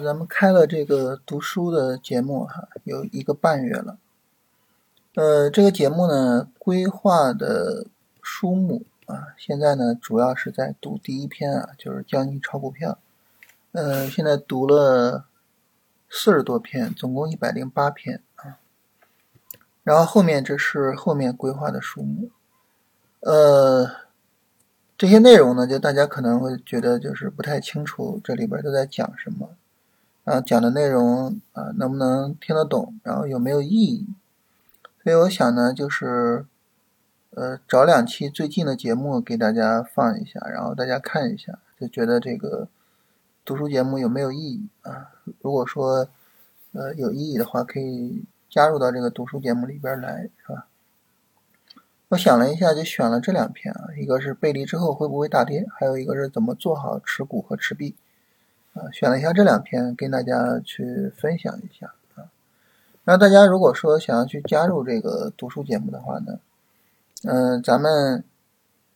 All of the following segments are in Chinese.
咱们开了这个读书的节目哈，有一个半月了。呃，这个节目呢，规划的书目啊，现在呢主要是在读第一篇啊，就是教你炒股票。呃，现在读了四十多篇，总共一百零八篇啊。然后后面这是后面规划的书目。呃，这些内容呢，就大家可能会觉得就是不太清楚，这里边都在讲什么。然后讲的内容啊，能不能听得懂？然后有没有意义？所以我想呢，就是呃，找两期最近的节目给大家放一下，然后大家看一下，就觉得这个读书节目有没有意义啊？如果说呃有意义的话，可以加入到这个读书节目里边来，是吧？我想了一下，就选了这两篇啊，一个是背离之后会不会大跌，还有一个是怎么做好持股和持币。选了一下这两篇，跟大家去分享一下啊。那大家如果说想要去加入这个读书节目的话呢，嗯，咱们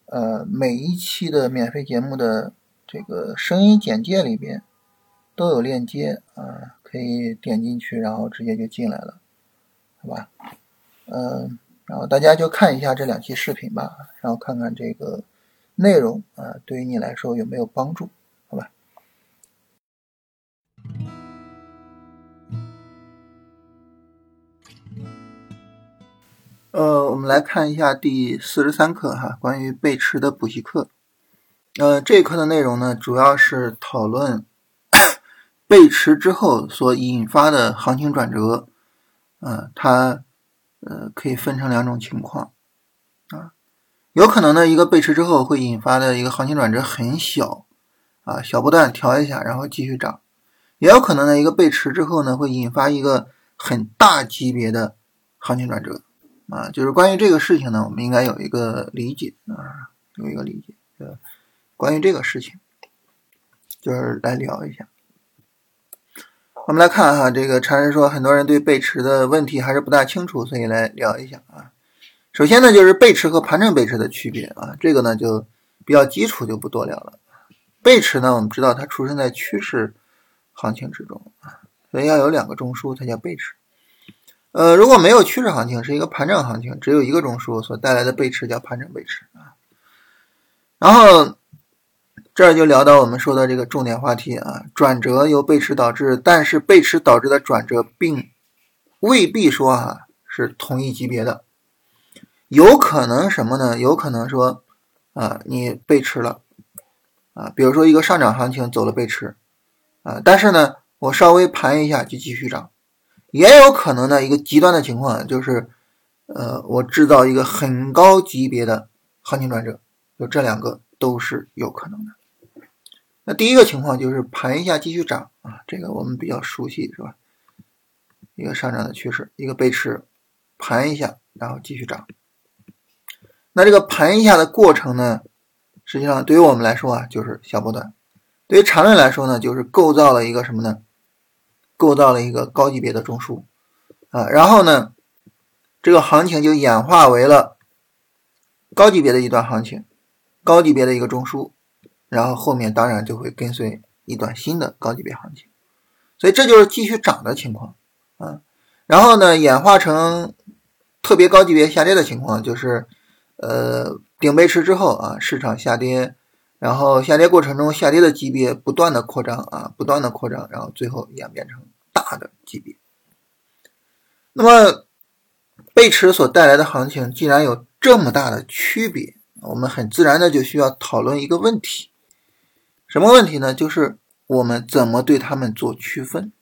呃每一期的免费节目的这个声音简介里边都有链接啊，可以点进去，然后直接就进来了，好吧？嗯，然后大家就看一下这两期视频吧，然后看看这个内容啊，对于你来说有没有帮助？呃，我们来看一下第四十三课哈，关于背驰的补习课。呃，这一课的内容呢，主要是讨论 背驰之后所引发的行情转折。呃，它呃可以分成两种情况啊，有可能呢，一个背驰之后会引发的一个行情转折很小啊，小波段调一下，然后继续涨；也有可能呢，一个背驰之后呢，会引发一个很大级别的行情转折。啊，就是关于这个事情呢，我们应该有一个理解啊，有一个理解。呃，关于这个事情，就是来聊一下。我们来看哈，这个禅师说，很多人对背驰的问题还是不大清楚，所以来聊一下啊。首先呢，就是背驰和盘整背驰的区别啊，这个呢就比较基础，就不多聊了。背驰呢，我们知道它出生在趋势行情之中啊，所以要有两个中枢才叫背驰。呃，如果没有趋势行情，是一个盘整行情，只有一个中枢所带来的背驰叫盘整背驰啊。然后这儿就聊到我们说的这个重点话题啊，转折由背驰导致，但是背驰导致的转折并未必说啊是同一级别的，有可能什么呢？有可能说啊你背驰了啊，比如说一个上涨行情走了背驰啊，但是呢我稍微盘一下就继续涨。也有可能的一个极端的情况就是，呃，我制造一个很高级别的行情转折，就这两个都是有可能的。那第一个情况就是盘一下继续涨啊，这个我们比较熟悉是吧？一个上涨的趋势，一个背驰，盘一下然后继续涨。那这个盘一下的过程呢，实际上对于我们来说啊，就是小波段；对于长论来说呢，就是构造了一个什么呢？构造了一个高级别的中枢啊，然后呢，这个行情就演化为了高级别的一段行情，高级别的一个中枢，然后后面当然就会跟随一段新的高级别行情，所以这就是继续涨的情况啊。然后呢，演化成特别高级别下跌的情况，就是呃顶背驰之后啊，市场下跌。然后下跌过程中，下跌的级别不断的扩张啊，不断的扩张，然后最后演变成大的级别。那么背驰所带来的行情既然有这么大的区别，我们很自然的就需要讨论一个问题，什么问题呢？就是我们怎么对他们做区分？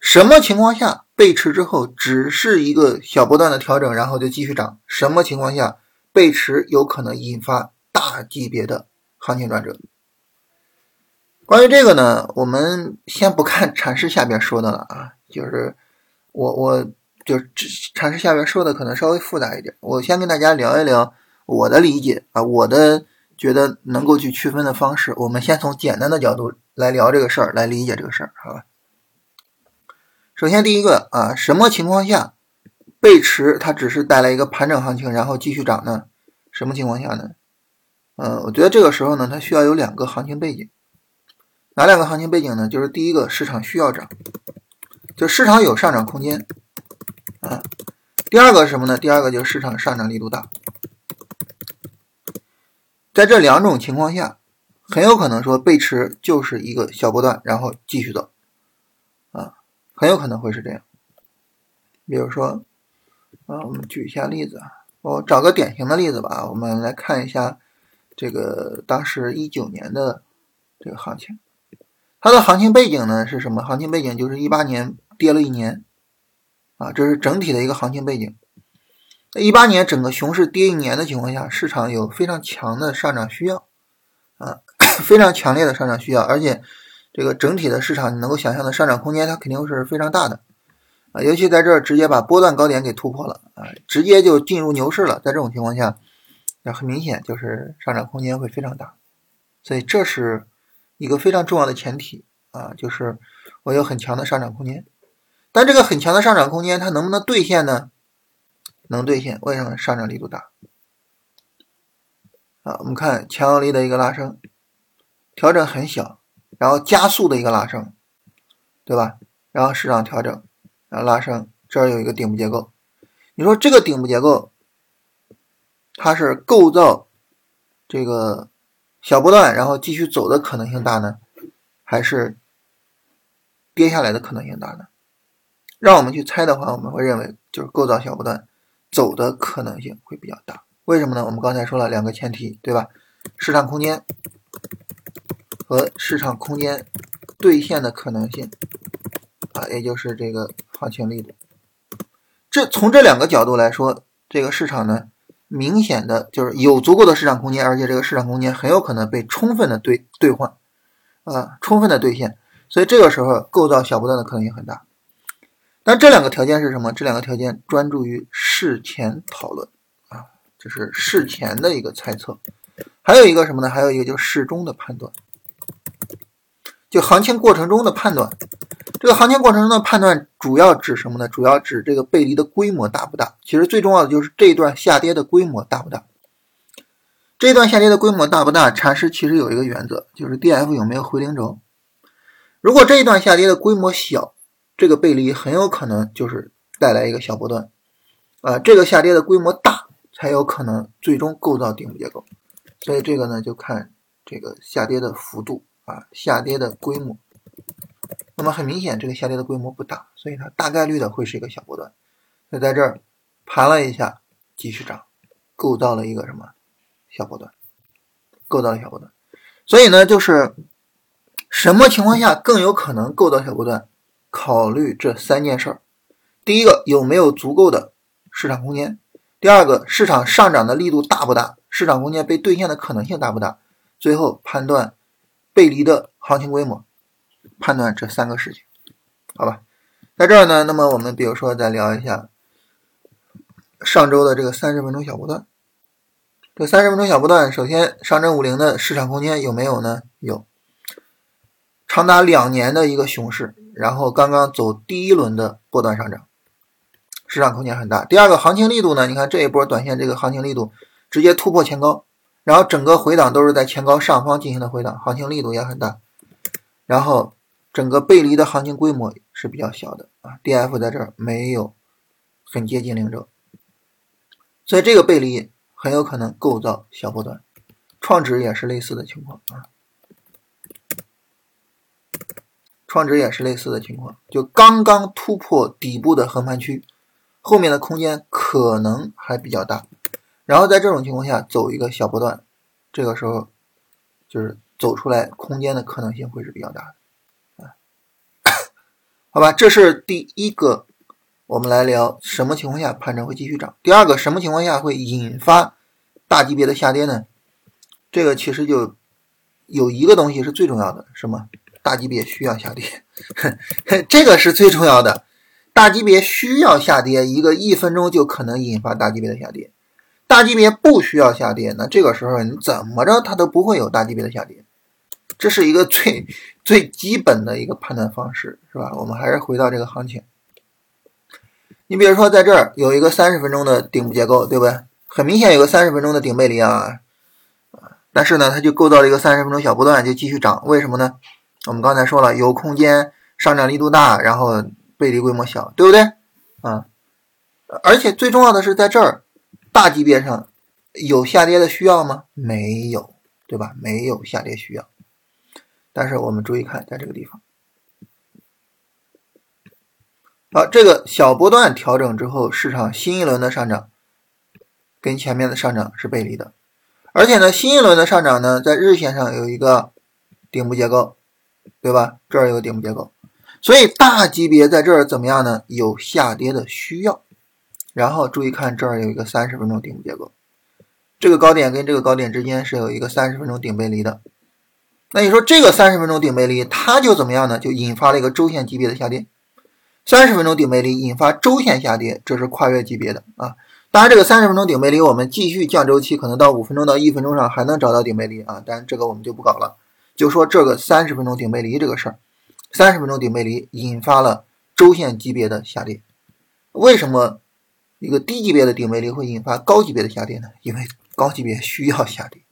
什么情况下背驰之后只是一个小波段的调整，然后就继续涨？什么情况下背驰有可能引发？大级别的行情转折，关于这个呢，我们先不看禅师下边说的了啊，就是我我就禅师下边说的可能稍微复杂一点，我先跟大家聊一聊我的理解啊，我的觉得能够去区分的方式，我们先从简单的角度来聊这个事儿，来理解这个事儿，好吧？首先第一个啊，什么情况下背驰它只是带来一个盘整行情，然后继续涨呢？什么情况下呢？呃，我觉得这个时候呢，它需要有两个行情背景。哪两个行情背景呢？就是第一个，市场需要涨，就市场有上涨空间啊。第二个什么呢？第二个就是市场上涨力度大。在这两种情况下，很有可能说背驰就是一个小波段，然后继续走啊，很有可能会是这样。比如说啊，我们举一下例子啊，我找个典型的例子吧，我们来看一下这个当时一九年的这个行情，它的行情背景呢是什么？行情背景就是一八年跌了一年。啊，这是整体的一个行情背景。一八年整个熊市跌一年的情况下，市场有非常强的上涨需要，啊，非常强烈的上涨需要，而且这个整体的市场你能够想象的上涨空间，它肯定是非常大的，啊，尤其在这儿直接把波段高点给突破了，啊，直接就进入牛市了。在这种情况下，那很明显就是上涨空间会非常大，所以这是一个非常重要的前提啊，就是我有很强的上涨空间。但这个很强的上涨空间，它能不能兑现呢？能兑现，为什么？上涨力度大。啊，我们看强有力的一个拉升，调整很小，然后加速的一个拉升，对吧？然后市场调整，然后拉升，这儿有一个顶部结构。你说这个顶部结构，它是构造这个小波段，然后继续走的可能性大呢，还是跌下来的可能性大呢？让我们去猜的话，我们会认为就是构造小波段走的可能性会比较大。为什么呢？我们刚才说了两个前提，对吧？市场空间和市场空间兑现的可能性啊，也就是这个行情力度。这从这两个角度来说，这个市场呢，明显的就是有足够的市场空间，而且这个市场空间很有可能被充分的兑兑换啊，充分的兑现。所以这个时候构造小波段的可能性很大。但这两个条件是什么？这两个条件专注于事前讨论啊，这是事前的一个猜测。还有一个什么呢？还有一个就是事中的判断，就行情过程中的判断。这个行情过程中的判断主要指什么呢？主要指这个背离的规模大不大。其实最重要的就是这一段下跌的规模大不大。这一段下跌的规模大不大？禅师其实有一个原则，就是 D F 有没有回零轴。如果这一段下跌的规模小，这个背离很有可能就是带来一个小波段，啊，这个下跌的规模大才有可能最终构造顶部结构，所以这个呢就看这个下跌的幅度啊，下跌的规模。那么很明显，这个下跌的规模不大，所以它大概率的会是一个小波段。那在这儿盘了一下，继续涨，构造了一个什么小波段？构造了小波段。所以呢，就是什么情况下更有可能构造小波段？考虑这三件事儿：第一个，有没有足够的市场空间；第二个，市场上涨的力度大不大，市场空间被兑现的可能性大不大；最后判断背离的行情规模。判断这三个事情，好吧？在这儿呢，那么我们比如说再聊一下上周的这个三十分钟小波段。这三十分钟小波段，首先上证五零的市场空间有没有呢？有，长达两年的一个熊市。然后刚刚走第一轮的波段上涨，市场空间很大。第二个行情力度呢？你看这一波短线这个行情力度直接突破前高，然后整个回档都是在前高上方进行的回档，行情力度也很大。然后整个背离的行情规模是比较小的啊，D F 在这儿没有很接近零轴，所以这个背离很有可能构造小波段。创指也是类似的情况啊。创指也是类似的情况，就刚刚突破底部的横盘区，后面的空间可能还比较大。然后在这种情况下走一个小波段，这个时候就是走出来空间的可能性会是比较大的。好吧，这是第一个，我们来聊什么情况下盘整会继续涨。第二个，什么情况下会引发大级别的下跌呢？这个其实就有一个东西是最重要的，什么？大级别需要下跌，这个是最重要的。大级别需要下跌，一个一分钟就可能引发大级别的下跌。大级别不需要下跌，那这个时候你怎么着它都不会有大级别的下跌。这是一个最最基本的一个判断方式，是吧？我们还是回到这个行情。你比如说在这儿有一个三十分钟的顶部结构，对不对？很明显有个三十分钟的顶背离啊，但是呢，它就构造了一个三十分钟小波段，就继续涨。为什么呢？我们刚才说了，有空间上涨力度大，然后背离规模小，对不对？啊，而且最重要的是在这儿大级别上有下跌的需要吗？没有，对吧？没有下跌需要。但是我们注意看，在这个地方，好，这个小波段调整之后，市场新一轮的上涨跟前面的上涨是背离的，而且呢，新一轮的上涨呢，在日线上有一个顶部结构，对吧？这儿有个顶部结构，所以大级别在这儿怎么样呢？有下跌的需要。然后注意看，这儿有一个三十分钟顶部结构，这个高点跟这个高点之间是有一个三十分钟顶背离的。那你说这个三十分钟顶背离，它就怎么样呢？就引发了一个周线级别的下跌。三十分钟顶背离引发周线下跌，这是跨越级别的啊。当然，这个三十分钟顶背离，我们继续降周期，可能到五分钟到一分钟上还能找到顶背离啊。但这个我们就不搞了，就说这个三十分钟顶背离这个事儿。三十分钟顶背离引发了周线级别的下跌。为什么一个低级别的顶背离会引发高级别的下跌呢？因为高级别需要下跌，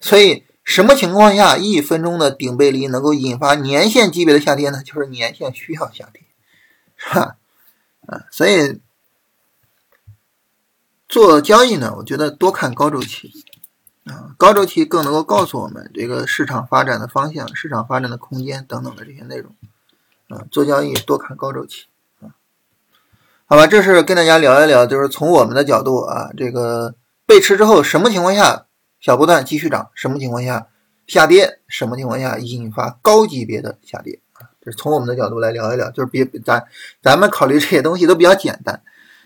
所以。什么情况下一分钟的顶背离能够引发年线级别的下跌呢？就是年线需要下跌，是吧？啊，所以做交易呢，我觉得多看高周期啊，高周期更能够告诉我们这个市场发展的方向、市场发展的空间等等的这些内容啊。做交易多看高周期啊。好吧，这是跟大家聊一聊，就是从我们的角度啊，这个背驰之后什么情况下？小波段继续涨，什么情况下下跌？什么情况下引发高级别的下跌？啊，这是从我们的角度来聊一聊，就是别咱咱们考虑这些东西都比较简单。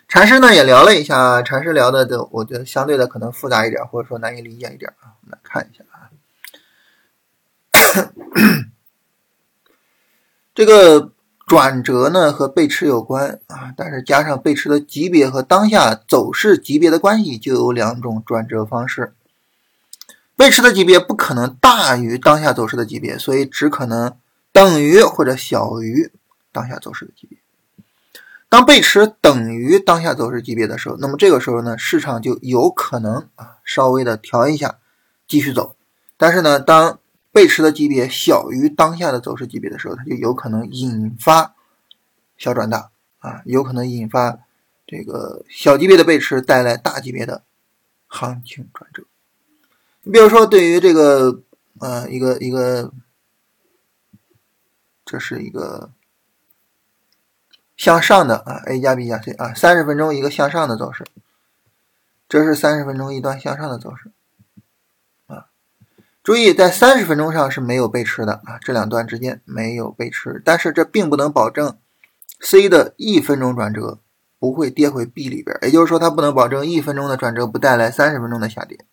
禅师呢也聊了一下，禅师聊的就我觉得相对的可能复杂一点，或者说难以理解一点啊。我们来看一下啊，这个转折呢和背驰有关啊，但是加上背驰的级别和当下走势级别的关系，就有两种转折方式。背驰的级别不可能大于当下走势的级别，所以只可能等于或者小于当下走势的级别。当背驰等于当下走势级别的时候，那么这个时候呢，市场就有可能啊稍微的调一下，继续走。但是呢，当背驰的级别小于当下的走势级别的时候，它就有可能引发小转大啊，有可能引发这个小级别的背驰带来大级别的行情转折。你比如说，对于这个，呃，一个一个，这是一个向上的啊，A 加 B 加 C 啊，三十分钟一个向上的走势，这是三十分钟一段向上的走势啊。注意，在三十分钟上是没有背驰的啊，这两段之间没有背驰，但是这并不能保证 C 的一分钟转折不会跌回 B 里边，也就是说，它不能保证一分钟的转折不带来三十分钟的下跌。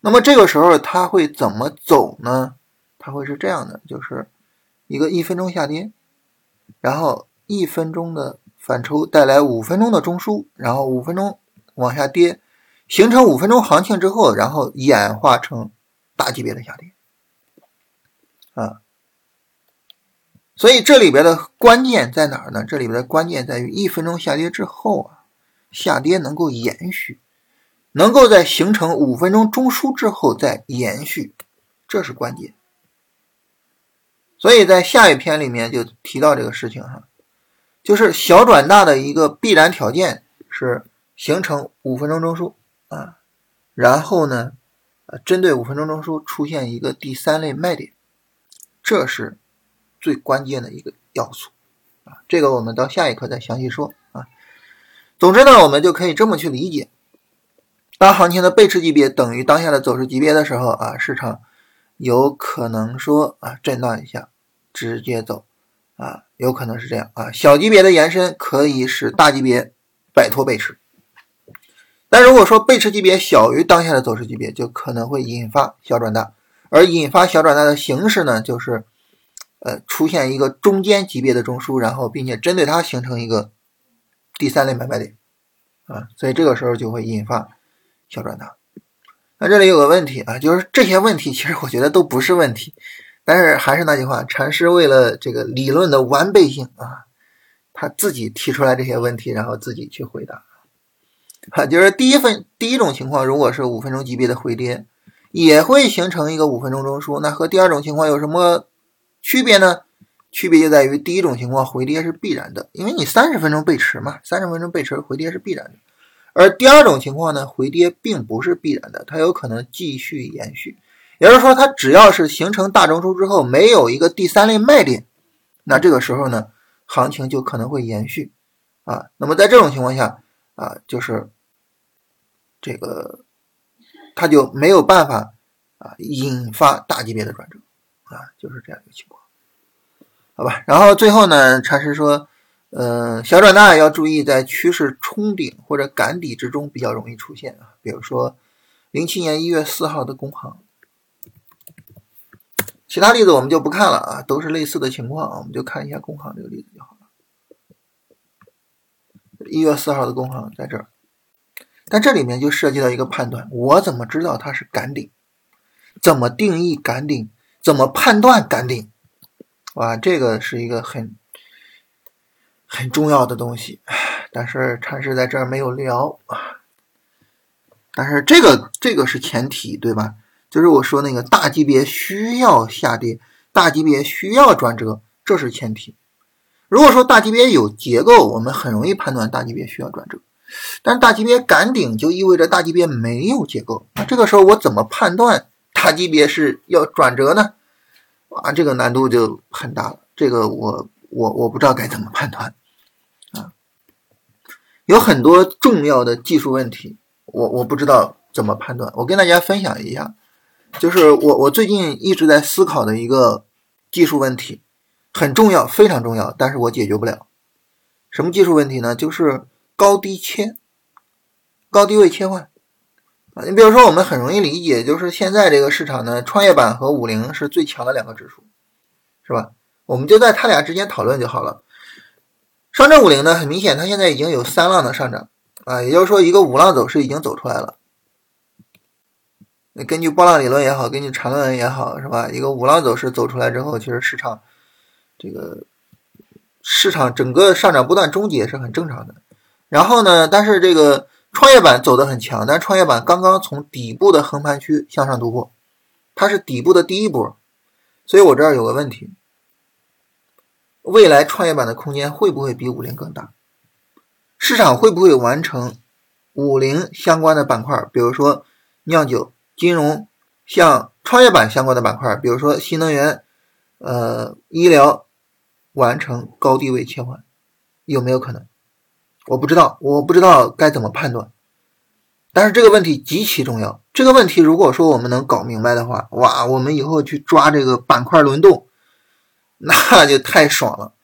那么这个时候它会怎么走呢？它会是这样的，就是一个一分钟下跌，然后一分钟的反抽带来五分钟的中枢，然后五分钟往下跌，形成五分钟行情之后，然后演化成大级别的下跌啊。所以这里边的关键在哪儿呢？这里边的关键在于一分钟下跌之后啊，下跌能够延续。能够在形成五分钟中枢之后再延续，这是关键。所以在下一篇里面就提到这个事情哈，就是小转大的一个必然条件是形成五分钟中枢啊，然后呢，针对五分钟中枢出现一个第三类卖点，这是最关键的一个要素啊。这个我们到下一课再详细说啊。总之呢，我们就可以这么去理解。当行情的背驰级别等于当下的走势级别的时候啊，市场有可能说啊震荡一下，直接走啊，有可能是这样啊。小级别的延伸可以使大级别摆脱背驰，但如果说背驰级别小于当下的走势级别，就可能会引发小转大，而引发小转大的形式呢，就是呃出现一个中间级别的中枢，然后并且针对它形成一个第三类买卖点啊，所以这个时候就会引发。小转大，那这里有个问题啊，就是这些问题其实我觉得都不是问题，但是还是那句话，禅师为了这个理论的完备性啊，他自己提出来这些问题，然后自己去回答。啊，就是第一份第一种情况，如果是五分钟级别的回跌，也会形成一个五分钟中枢。那和第二种情况有什么区别呢？区别就在于第一种情况回跌是必然的，因为你三十分钟背驰嘛，三十分钟背驰回跌是必然的。而第二种情况呢，回跌并不是必然的，它有可能继续延续。也就是说，它只要是形成大中枢之后，没有一个第三类卖点，那这个时候呢，行情就可能会延续啊。那么在这种情况下啊，就是这个它就没有办法啊引发大级别的转折啊，就是这样一个情况，好吧。然后最后呢，禅师说，呃，小转大要注意在趋势冲顶或者赶底之中比较容易出现啊，比如说零七年一月四号的工行。其他例子我们就不看了啊，都是类似的情况啊，我们就看一下工行这个例子就好了。一月四号的工行在这儿，但这里面就涉及到一个判断：我怎么知道它是赶顶？怎么定义赶顶？怎么判断赶顶？哇，这个是一个很很重要的东西，但是禅师在这儿没有聊啊。但是这个这个是前提，对吧？就是我说那个大级别需要下跌，大级别需要转折，这是前提。如果说大级别有结构，我们很容易判断大级别需要转折。但大级别赶顶就意味着大级别没有结构，那这个时候我怎么判断大级别是要转折呢？啊，这个难度就很大了。这个我我我不知道该怎么判断，有很多重要的技术问题，我我不知道怎么判断。我跟大家分享一下。就是我我最近一直在思考的一个技术问题，很重要，非常重要，但是我解决不了。什么技术问题呢？就是高低切，高低位切换啊。你比如说，我们很容易理解，就是现在这个市场呢，创业板和五零是最强的两个指数，是吧？我们就在它俩之间讨论就好了。上证五零呢，很明显，它现在已经有三浪的上涨啊，也就是说，一个五浪走势已经走出来了。根据波浪理论也好，根据缠论也好，是吧？一个五浪走势走出来之后，其实市场这个市场整个上涨不断终结是很正常的。然后呢，但是这个创业板走得很强，但创业板刚刚从底部的横盘区向上突破，它是底部的第一波，所以我这儿有个问题：未来创业板的空间会不会比五零更大？市场会不会完成五零相关的板块，比如说酿酒？金融像创业板相关的板块，比如说新能源、呃医疗，完成高低位切换，有没有可能？我不知道，我不知道该怎么判断。但是这个问题极其重要。这个问题如果说我们能搞明白的话，哇，我们以后去抓这个板块轮动，那就太爽了。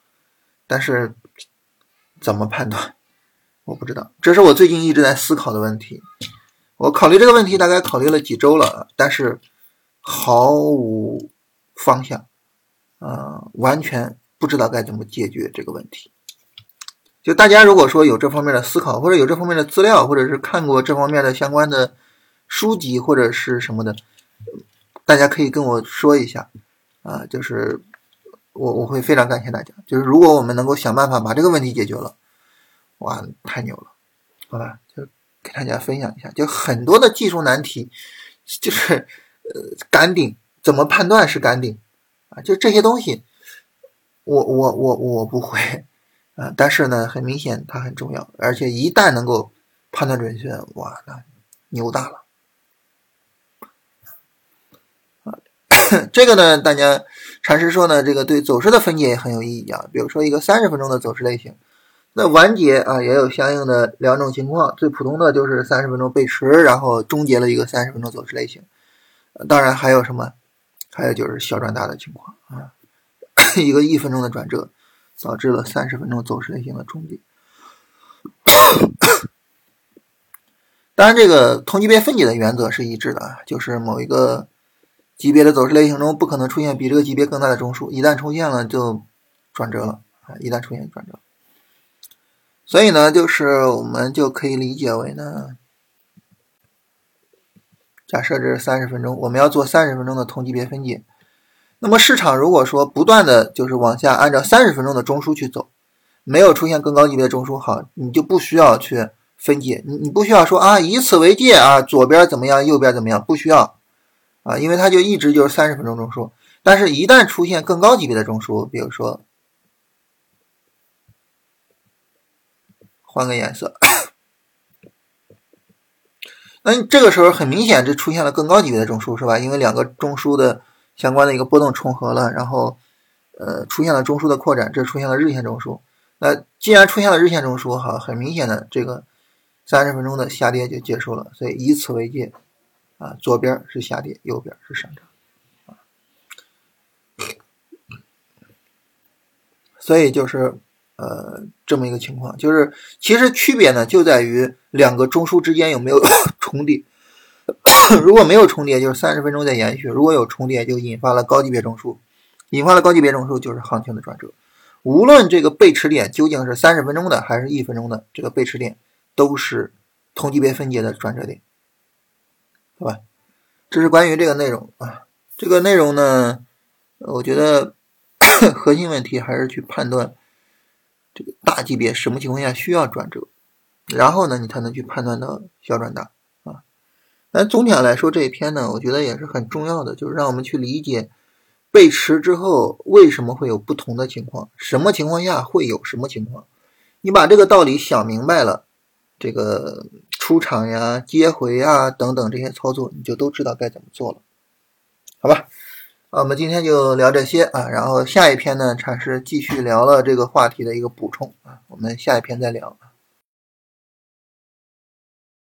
但是怎么判断？我不知道，这是我最近一直在思考的问题。我考虑这个问题大概考虑了几周了，但是毫无方向，呃，完全不知道该怎么解决这个问题。就大家如果说有这方面的思考，或者有这方面的资料，或者是看过这方面的相关的书籍或者是什么的，大家可以跟我说一下，啊，就是我我会非常感谢大家。就是如果我们能够想办法把这个问题解决了，哇，太牛了，好吧？就。给大家分享一下，就很多的技术难题，就是 呃，杆顶怎么判断是杆顶啊？就这些东西，我我我我不会啊，但是呢，很明显它很重要，而且一旦能够判断准确，哇，那牛大了啊！这个呢，大家禅师说呢，这个对走势的分解也很有意义啊。比如说一个三十分钟的走势类型。那完结啊，也有相应的两种情况，最普通的就是三十分钟背驰，然后终结了一个三十分钟走势类型。当然还有什么？还有就是小转大的情况啊，一个一分钟的转折导致了三十分钟走势类型的终结。当然，这个同级别分解的原则是一致的啊，就是某一个级别的走势类型中不可能出现比这个级别更大的中枢，一旦出现了就转折了啊，一旦出现转折。所以呢，就是我们就可以理解为呢，假设这是三十分钟，我们要做三十分钟的同级别分解。那么市场如果说不断的就是往下按照三十分钟的中枢去走，没有出现更高级别的中枢，好，你就不需要去分解，你你不需要说啊，以此为界啊，左边怎么样，右边怎么样，不需要啊，因为它就一直就是三十分钟中枢。但是，一旦出现更高级别的中枢，比如说换个颜色，那这个时候很明显，这出现了更高级别的中枢，是吧？因为两个中枢的相关的一个波动重合了，然后呃出现了中枢的扩展，这出现了日线中枢。那既然出现了日线中枢，哈，很明显的这个三十分钟的下跌就结束了。所以以此为界，啊，左边是下跌，右边是上涨。啊所以就是，呃，这么一个情况，就是其实区别呢就在于两个中枢之间有没有 重叠。如果没有重叠，就是三十分钟在延续；如果有重叠，就引发了高级别中枢，引发了高级别中枢就是行情的转折。无论这个背驰点究竟是三十分钟的还是一分钟的，这个背驰点都是同级别分界的转折点，好吧？这是关于这个内容啊。这个内容呢，我觉得。核心问题还是去判断这个大级别什么情况下需要转折，然后呢，你才能去判断到小转大啊。那总体上来说，这一篇呢，我觉得也是很重要的，就是让我们去理解背驰之后为什么会有不同的情况，什么情况下会有什么情况。你把这个道理想明白了，这个出场呀、接回啊等等这些操作，你就都知道该怎么做了，好吧？啊，我们今天就聊这些啊，然后下一篇呢，禅师继续聊了这个话题的一个补充啊，我们下一篇再聊。